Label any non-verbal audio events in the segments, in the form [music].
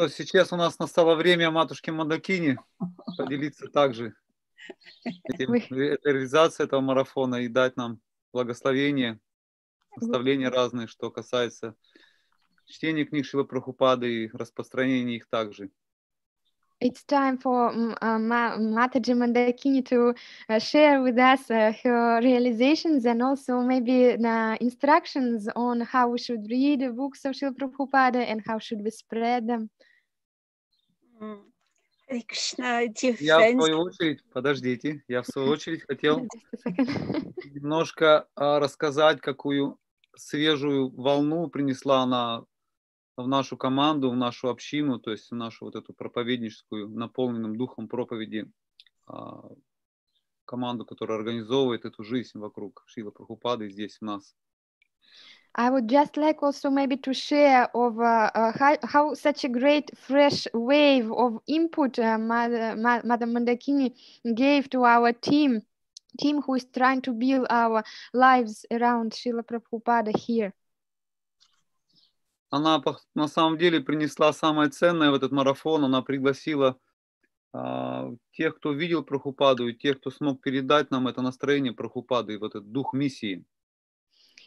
Ну, сейчас у нас настало время матушки Мадакини поделиться также этим, реализацией этого марафона и дать нам благословение, наставления разные, что касается чтения книг Шила Прабхупады и распространения их также. It's time for uh, Ma Mataji Mandakini to uh, share with us uh, her realizations and also maybe the instructions on how we should read the books of Srila Prabhupada and how should we spread them. Я в свою очередь, подождите, я в свою [laughs] очередь хотел немножко а, рассказать, какую свежую волну принесла она в нашу команду, в нашу общину, то есть в нашу вот эту проповедническую, наполненным духом проповеди а, команду, которая организовывает эту жизнь вокруг Шила Прабхупады здесь у нас. I would just like also maybe to share of uh, uh, how, how such a great fresh wave of input uh, Madam Mandakini gave to our team, team who is trying to build our lives around Srila Prabhupada here. Она на самом деле принесла самое ценное в этот марафон. Она пригласила а, тех, кто видел Прабхупаду, и тех, кто смог передать нам это настроение Прабхупады и вот этот дух миссии.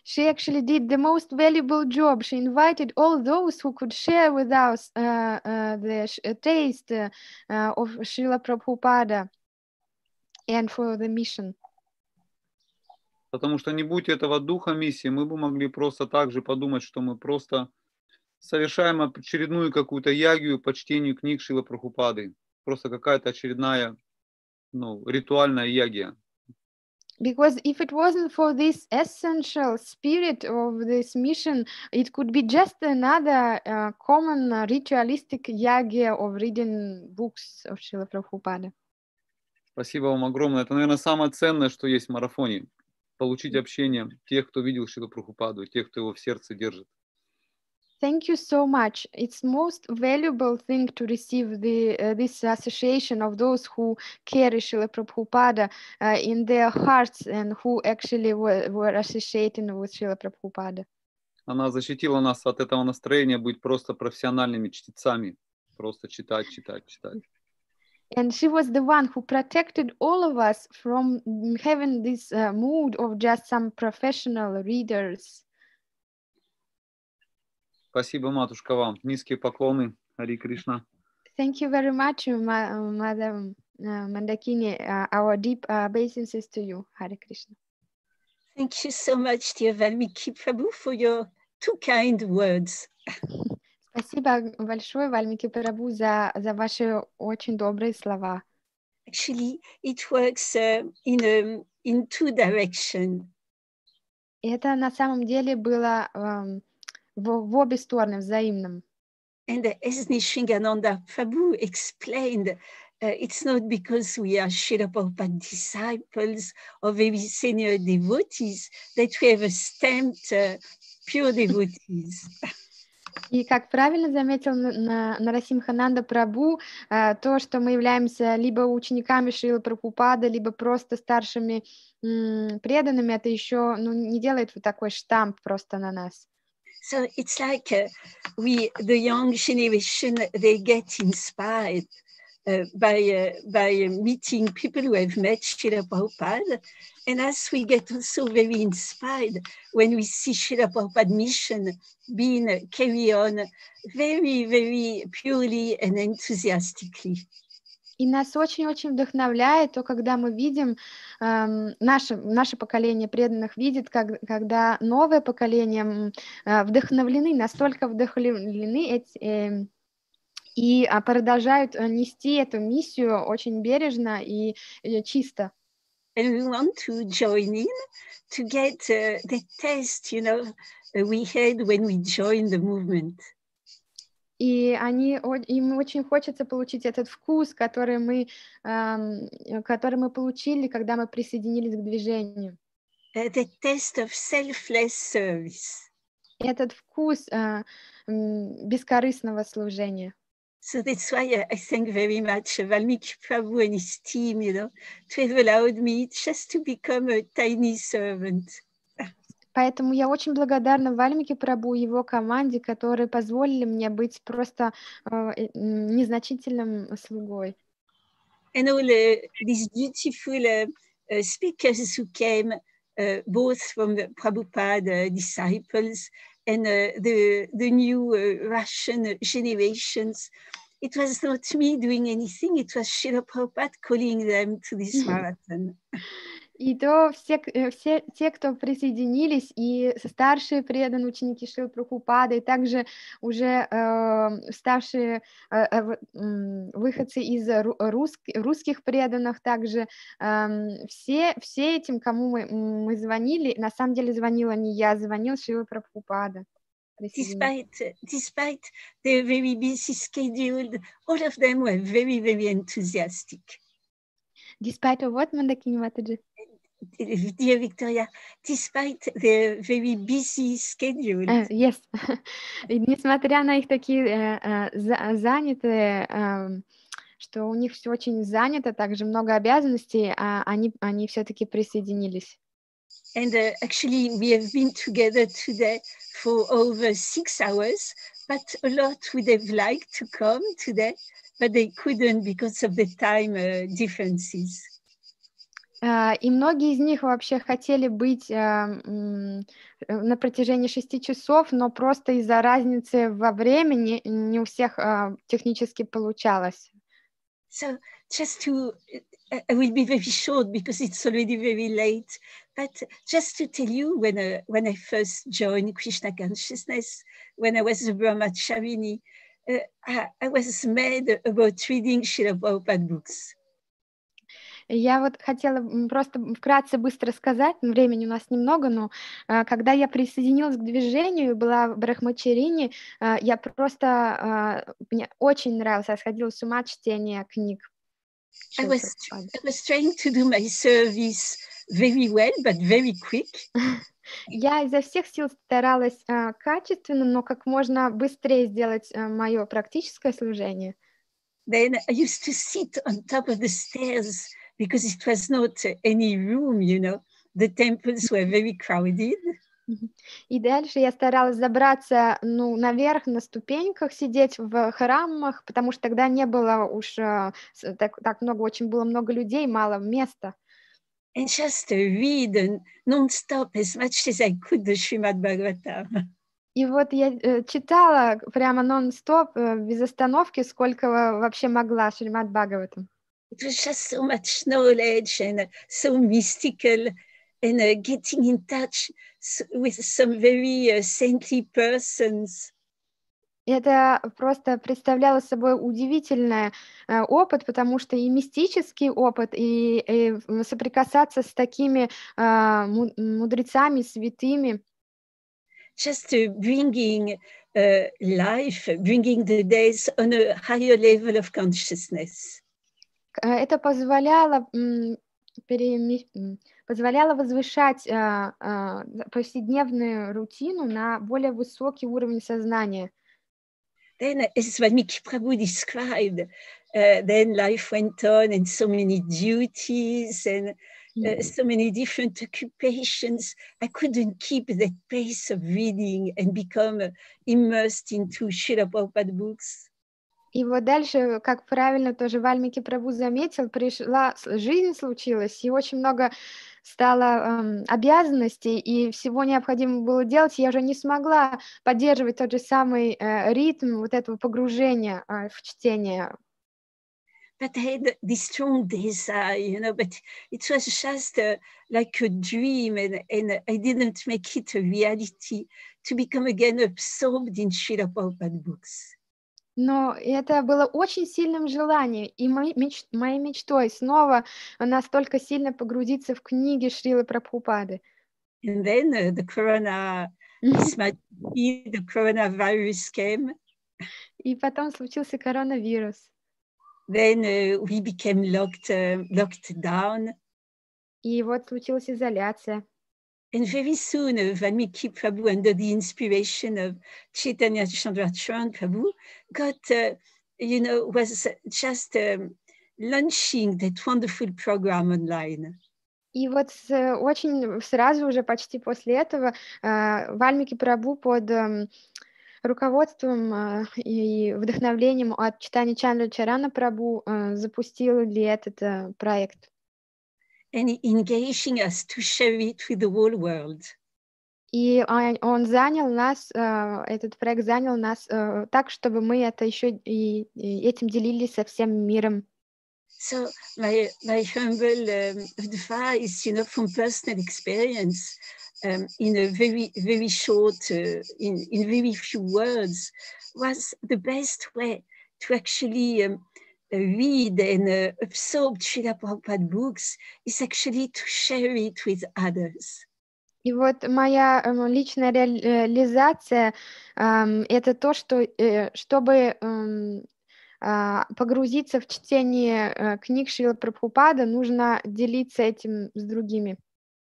She actually did the most valuable job. She invited all those who could share with us uh, uh, the uh, taste uh, uh, of Srila Prabhupada and for the mission. Потому что не будь этого духа миссии, мы бы могли просто так же подумать, что мы просто совершаем очередную какую-то ягию по чтению книг Шила Прабхупады. Просто какая-то очередная ну, ритуальная ягия. Because if it wasn't for this essential spirit of this mission, it could be just another uh, common uh, ritualistic yagya of reading books of Srila Prabhupada. Спасибо вам огромное. Это, наверное, самое ценное, что есть в марафоне. Получить общение тех, кто видел Шила Прабхупаду, тех, кто его в сердце держит. Thank you so much. It's most valuable thing to receive the uh, this association of those who carry Srila Prabhupada uh, in their hearts and who actually were, were associating with Srila Prabhupada. Она защитила нас от этого настроения быть просто профессиональными чтецами. Просто читать, читать, читать. And she was the one who protected all of us from mm, having this uh, mood of just some professional readers. Спасибо, матушка, вам. Низкие поклоны. Хари Кришна. Thank you very much, Ma- uh, Madam uh, Mandakini. Uh, our deep uh, obeisances to you, Hare Krishna. Thank you so much, dear Valmiki Prabhu, for your two kind words. Спасибо большое, Вальмики Прабу, за, за ваши очень добрые слова. Actually, it works uh, in, a, in two directions. Это на самом деле было эм, в, в обе стороны, взаимным. And as Nishingananda Prabhu explained, uh, it's not because we are Srila Prabhupada disciples or very senior devotees that we have a stamped uh, pure devotees. И как правильно заметил на- на- Нарасимхананда Прабу, э, то, что мы являемся либо учениками Шилы Прабхупада, либо просто старшими преданными, это еще ну, не делает вот такой штамп просто на нас. So it's like uh, we, the young generation, they get inspired uh, by, uh, by meeting people who have met Srila Prabhupada. And as we get also very inspired when we see Srila Prabhupada mission being carried on very, very purely and enthusiastically. И нас очень-очень вдохновляет то, когда мы видим, эм, наше, наше поколение преданных видит, как, когда новое поколение э, вдохновлены, настолько вдохновлены эти, эм, и а, продолжают э, нести эту миссию очень бережно и э, чисто. And we want to join in to get uh, the taste, you know, we had when we joined the movement. И они, им очень хочется получить этот вкус, который мы, эм, э, который мы получили, когда мы присоединились к движению. uh, the taste of selfless service. Этот вкус э, бескорыстного служения. So that's why I thank very much Valmiki Prabhu and his team, you know, to have allowed me just to become a tiny servant. Поэтому я очень благодарна Вальмике Прабу и его команде, которые позволили мне быть просто э, незначительным слугой. And all uh, these beautiful uh, uh, speakers who came uh, both from the Prabhupada disciples and uh, the, the new uh, Russian generations. It was not me doing anything, it was Srila Prabhupada calling them to this marathon. И то все, э, все те, кто присоединились, и старшие преданные ученики Шил Прабхупады, и также уже э, ставшие э, э, выходцы из рус, русских преданных, также э, все, все этим, кому мы, мы звонили, на самом деле звонила не я, звонил Шила Прабхупада. Despite, despite their very busy schedule, all of them were very, very enthusiastic. Despite what, Mandakini Mataji? dear Victoria, despite their very busy schedule. Uh, yes. [laughs] Несмотря на их такие uh, uh, занятые, uh, что у них все очень занято, также много обязанностей, а они, они все-таки присоединились. And uh, actually, we have been together today for over six hours, but a lot would have liked to come today, but they couldn't because of the time uh, differences. А, и многие из них вообще хотели быть а, на протяжении шести часов, но просто из-за разницы во времени не у всех а, технически получалось. So just to, I will be very short because it's already very late, but just to tell you, when I, when I first joined Krishna consciousness, when I was a brahmacharini, uh, I, I was mad about reading Srila Prabhupada books. Я вот хотела просто вкратце быстро сказать, времени у нас немного, но а, когда я присоединилась к движению, была в Брахмачарине, а, я просто, а, мне очень нравилось, я сходила с ума от чтения книг. I was, I was trying to do my service very well, but very quick. [laughs] Я изо всех сил старалась uh, качественно, но как можно быстрее сделать uh, мое практическое служение. Then I used to sit on top of the stairs because it was not any room, you know. The temples were very crowded. И дальше я старалась забраться, ну, наверх на ступеньках, сидеть в храмах, потому что тогда не было уж так, так много, очень было много людей, мало места. And just read non-stop as much as I could the Srimad Bhagavatam. И вот я э, читала прямо нон-стоп, э, без остановки, сколько вообще могла Шримад Бхагаватам. It was just so much knowledge and uh, so mystical and uh, getting in touch with some very uh, saintly persons. Это просто представляло собой удивительный э, опыт, потому что и мистический опыт, и, и соприкасаться с такими э, мудрецами, святыми. Just uh, bringing uh, life, bringing the days on a higher level of consciousness. Э, это позволяло, позволяло возвышать а, а, повседневную рутину на более высокий уровень сознания. Then, as Valmiki Prabhu described, uh, then life went on and so many duties and uh, so many different occupations. I couldn't keep that pace of reading and become immersed into Srila Prabhupada books. И вот дальше, как правильно тоже Вальмики Прабу заметил, пришла жизнь случилась, и очень много стало эм, обязанностей, и всего необходимо было делать, я уже не смогла поддерживать тот же самый э, ритм вот этого погружения э, в чтение. But I had this strong desire, you know, but it was just uh, like a dream, and, and I didn't make it a reality to become again absorbed in Srila Prabhupada books. Но это было очень сильным желанием и моей, меч, моей мечтой снова настолько сильно погрузиться в книги Шрилы Прабхупады. And then uh, the corona, [laughs] the coronavirus came. И потом случился коронавирус. Then uh, we became locked, uh, locked down. И вот случилась изоляция. And very soon, uh, Valmiki Prabhu, under the inspiration of Chaitanya Chandracharan Prabhu, got, uh, you know, was just um, launching that wonderful program online. И вот с, очень сразу уже почти после этого э, Вальмики Прабу под э, руководством э, и вдохновлением от читания Чандра Чарана Прабу э, запустили этот э, проект. And engaging us to share it with the whole world. И он, он занял нас, э, этот проект занял нас э, так, чтобы мы это еще и, и этим делились со всем миром. So my, my humble um, advice, you know, from personal experience, um, in a very, very short, uh, in, in very few words, was the best way to actually um, read and uh, absorb Srila Prabhupada books is actually to share it with others. И вот моя э, личная реализация э, это то, что э, чтобы э, а, погрузиться в чтение э, книг Шрила Прабхупада, нужно делиться этим с другими.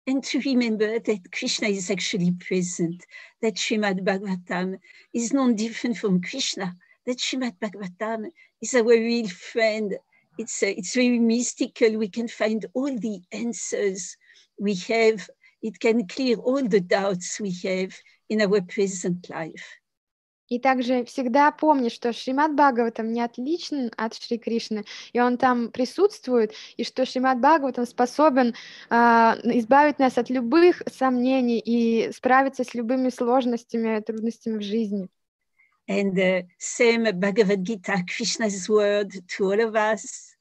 And to remember that Krishna is actually present, that Srimad Bhagavatam is not different from Krishna, that Srimad Bhagavatam is our real friend. It's, uh, it's very mystical. We can find all the answers we have. It can clear all the doubts we have in our present life. И также всегда помни, что Шримад Бхагаватам не отличен от Шри Кришны, и он там присутствует, и что Шримад Бхагаватам способен э, избавить нас от любых сомнений и справиться с любыми сложностями, трудностями в жизни. And uh, same Bhagavad Gita, Krishna's word to all of us.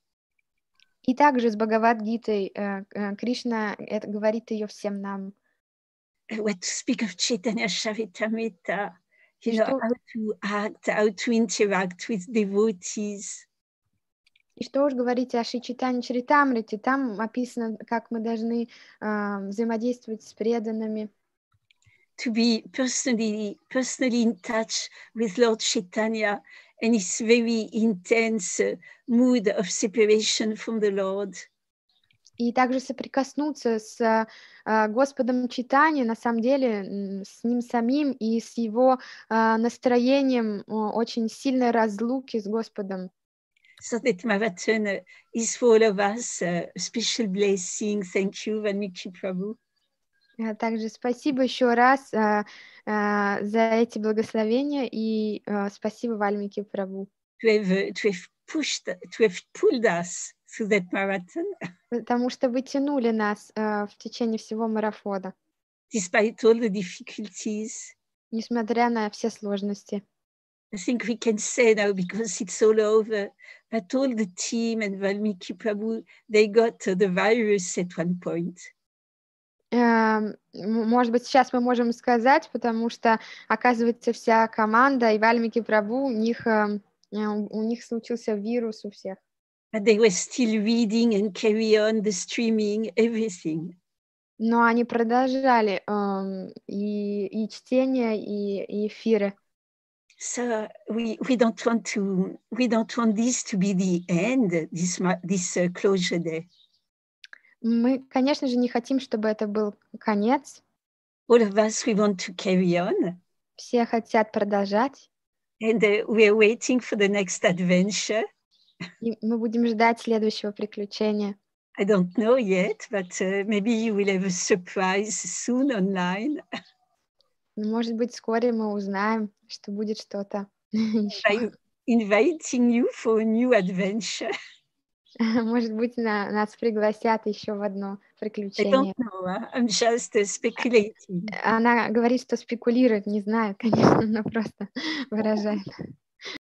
И также с Бхагавад-гитой э, э, Кришна это говорит ее всем нам. What to speak of Chaitanya Charitamrita, you know, how to act, how to interact with devotees. И что уж говорить о Шичитане Чаритамрите, там описано, как мы должны э, взаимодействовать с преданными. To be personally, personally in touch with Lord Chaitanya and his very intense uh, mood of separation from the Lord. и также соприкоснуться с э, Господом Читания, на самом деле, с Ним самим и с Его э, настроением э, очень сильной разлуки с Господом. So that marathon is for all of us a special blessing. Thank you, Valmiki Prabhu. Также спасибо еще раз uh, uh, за эти благословения и uh, спасибо Вальмики Прабу. Потому что вы тянули нас э, в течение всего марафона. Despite all the difficulties. Несмотря на все сложности. I think we can say now because it's all over, but all the team and Valmiki Prabhu, they got the virus at one point. Uh, может быть, сейчас мы можем сказать, потому что, оказывается, вся команда и Вальмики Прабу, у них, uh, у них случился вирус у всех. But they were still reading and carry on the streaming, everything. Но они продолжали um, и, и чтение, и, и эфиры. So we, we don't want to we don't want this to be the end, this this uh, closure day. Мы, конечно же, не хотим, чтобы это был конец. All of us we want to carry on. Все хотят продолжать. And uh, we are waiting for the next adventure. И мы будем ждать следующего приключения. I don't know yet, but uh, maybe you will have a surprise soon online. Может быть, вскоре мы узнаем, что будет что-то. Inviting you for a new adventure. [laughs] Может быть, на, нас пригласят еще в одно приключение. I'm just speculating. Она говорит, что спекулирует, не знаю, [laughs] конечно, но просто выражает.